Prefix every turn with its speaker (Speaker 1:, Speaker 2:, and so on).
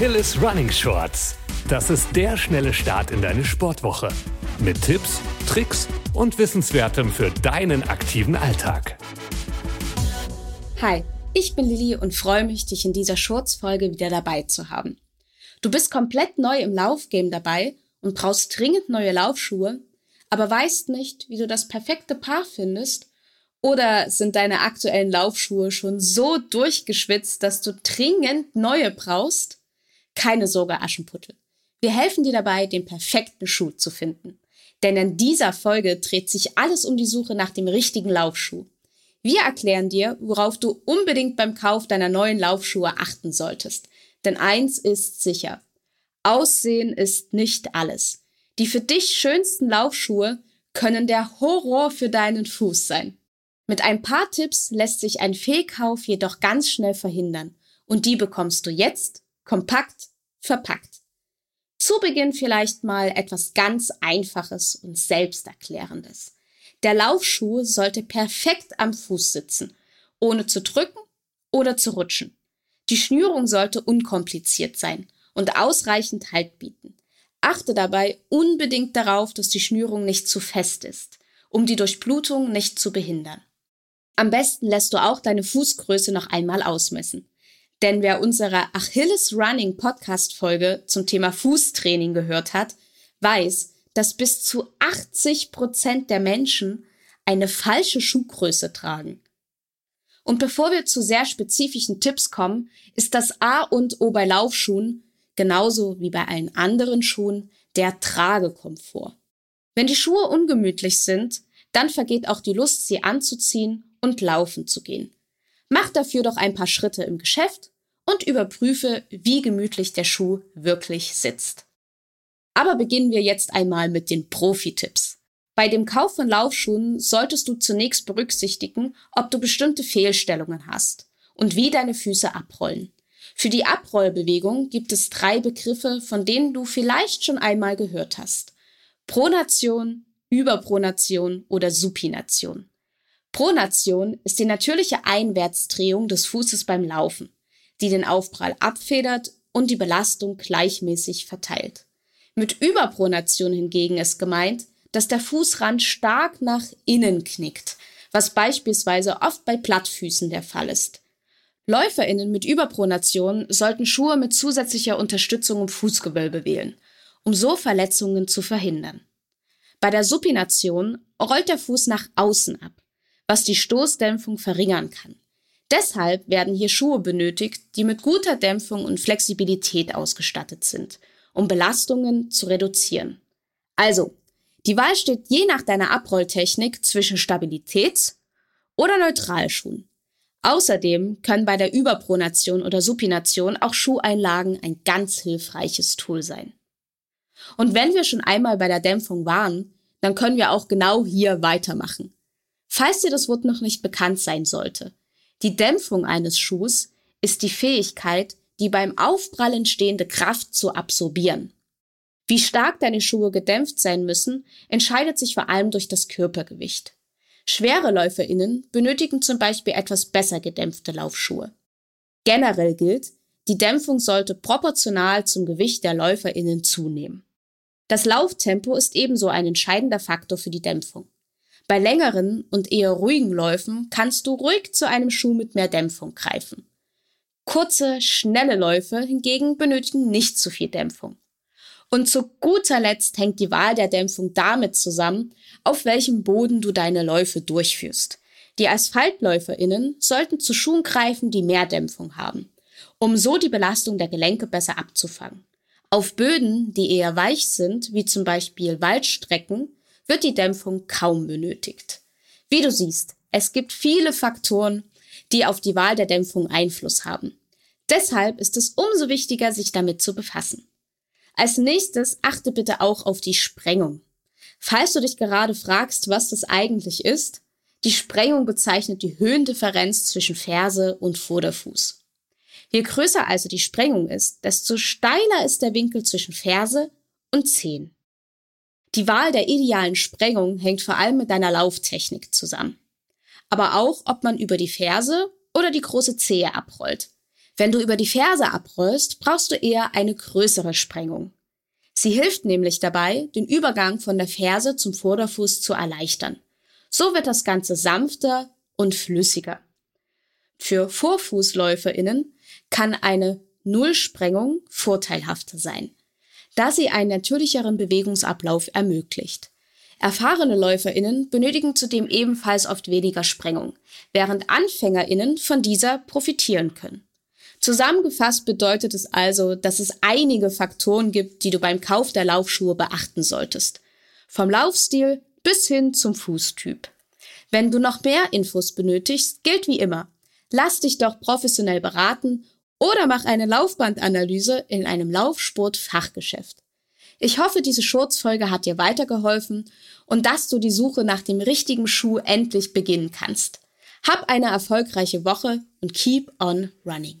Speaker 1: Achilles Running Shorts. Das ist der schnelle Start in deine Sportwoche. Mit Tipps, Tricks und Wissenswertem für deinen aktiven Alltag.
Speaker 2: Hi, ich bin Lilly und freue mich, dich in dieser Shorts-Folge wieder dabei zu haben. Du bist komplett neu im Laufgame dabei und brauchst dringend neue Laufschuhe, aber weißt nicht, wie du das perfekte Paar findest oder sind deine aktuellen Laufschuhe schon so durchgeschwitzt, dass du dringend neue brauchst? Keine Sorge, Aschenputtel. Wir helfen dir dabei, den perfekten Schuh zu finden. Denn in dieser Folge dreht sich alles um die Suche nach dem richtigen Laufschuh. Wir erklären dir, worauf du unbedingt beim Kauf deiner neuen Laufschuhe achten solltest. Denn eins ist sicher. Aussehen ist nicht alles. Die für dich schönsten Laufschuhe können der Horror für deinen Fuß sein. Mit ein paar Tipps lässt sich ein Fehlkauf jedoch ganz schnell verhindern und die bekommst du jetzt kompakt verpackt. Zu Beginn vielleicht mal etwas ganz Einfaches und Selbsterklärendes. Der Laufschuh sollte perfekt am Fuß sitzen, ohne zu drücken oder zu rutschen. Die Schnürung sollte unkompliziert sein und ausreichend Halt bieten. Achte dabei unbedingt darauf, dass die Schnürung nicht zu fest ist, um die Durchblutung nicht zu behindern. Am besten lässt du auch deine Fußgröße noch einmal ausmessen. Denn wer unsere Achilles Running Podcast Folge zum Thema Fußtraining gehört hat, weiß, dass bis zu 80 Prozent der Menschen eine falsche Schuhgröße tragen. Und bevor wir zu sehr spezifischen Tipps kommen, ist das A und O bei Laufschuhen, genauso wie bei allen anderen Schuhen, der Tragekomfort. Wenn die Schuhe ungemütlich sind, dann vergeht auch die Lust, sie anzuziehen und laufen zu gehen. Mach dafür doch ein paar Schritte im Geschäft und überprüfe, wie gemütlich der Schuh wirklich sitzt. Aber beginnen wir jetzt einmal mit den Profi-Tipps. Bei dem Kauf von Laufschuhen solltest du zunächst berücksichtigen, ob du bestimmte Fehlstellungen hast und wie deine Füße abrollen. Für die Abrollbewegung gibt es drei Begriffe, von denen du vielleicht schon einmal gehört hast. Pronation, Überpronation oder Supination. Pronation ist die natürliche Einwärtsdrehung des Fußes beim Laufen, die den Aufprall abfedert und die Belastung gleichmäßig verteilt. Mit Überpronation hingegen ist gemeint, dass der Fußrand stark nach innen knickt, was beispielsweise oft bei Plattfüßen der Fall ist. LäuferInnen mit Überpronation sollten Schuhe mit zusätzlicher Unterstützung im Fußgewölbe wählen, um so Verletzungen zu verhindern. Bei der Supination rollt der Fuß nach außen ab, was die Stoßdämpfung verringern kann. Deshalb werden hier Schuhe benötigt, die mit guter Dämpfung und Flexibilität ausgestattet sind, um Belastungen zu reduzieren. Also, die Wahl steht je nach deiner Abrolltechnik zwischen Stabilitäts- oder Neutralschuhen. Außerdem können bei der Überpronation oder Supination auch Schuheinlagen ein ganz hilfreiches Tool sein. Und wenn wir schon einmal bei der Dämpfung waren, dann können wir auch genau hier weitermachen. Falls dir das Wort noch nicht bekannt sein sollte, die Dämpfung eines Schuhs ist die Fähigkeit, die beim Aufprall entstehende Kraft zu absorbieren. Wie stark deine Schuhe gedämpft sein müssen, entscheidet sich vor allem durch das Körpergewicht. Schwere LäuferInnen benötigen zum Beispiel etwas besser gedämpfte Laufschuhe. Generell gilt, die Dämpfung sollte proportional zum Gewicht der LäuferInnen zunehmen. Das Lauftempo ist ebenso ein entscheidender Faktor für die Dämpfung. Bei längeren und eher ruhigen Läufen kannst du ruhig zu einem Schuh mit mehr Dämpfung greifen. Kurze, schnelle Läufe hingegen benötigen nicht zu viel Dämpfung. Und zu guter Letzt hängt die Wahl der Dämpfung damit zusammen, auf welchem Boden du deine Läufe durchführst. Die AsphaltläuferInnen sollten zu Schuhen greifen, die mehr Dämpfung haben, um so die Belastung der Gelenke besser abzufangen. Auf Böden, die eher weich sind, wie zum Beispiel Waldstrecken, wird die Dämpfung kaum benötigt. Wie du siehst, es gibt viele Faktoren, die auf die Wahl der Dämpfung Einfluss haben. Deshalb ist es umso wichtiger, sich damit zu befassen. Als nächstes achte bitte auch auf die Sprengung. Falls du dich gerade fragst, was das eigentlich ist, die Sprengung bezeichnet die Höhendifferenz zwischen Ferse und Vorderfuß. Je größer also die Sprengung ist, desto steiler ist der Winkel zwischen Ferse und Zehen. Die Wahl der idealen Sprengung hängt vor allem mit deiner Lauftechnik zusammen. Aber auch, ob man über die Ferse oder die große Zehe abrollt. Wenn du über die Ferse abrollst, brauchst du eher eine größere Sprengung. Sie hilft nämlich dabei, den Übergang von der Ferse zum Vorderfuß zu erleichtern. So wird das Ganze sanfter und flüssiger. Für VorfußläuferInnen kann eine Nullsprengung vorteilhafter sein, da sie einen natürlicheren Bewegungsablauf ermöglicht. Erfahrene LäuferInnen benötigen zudem ebenfalls oft weniger Sprengung, während AnfängerInnen von dieser profitieren können. Zusammengefasst bedeutet es also, dass es einige Faktoren gibt, die du beim Kauf der Laufschuhe beachten solltest. Vom Laufstil bis hin zum Fußtyp. Wenn du noch mehr Infos benötigst, gilt wie immer. Lass dich doch professionell beraten oder mach eine Laufbandanalyse in einem Laufsport-Fachgeschäft. Ich hoffe, diese Schurzfolge hat dir weitergeholfen und dass du die Suche nach dem richtigen Schuh endlich beginnen kannst. Hab eine erfolgreiche Woche und keep on running.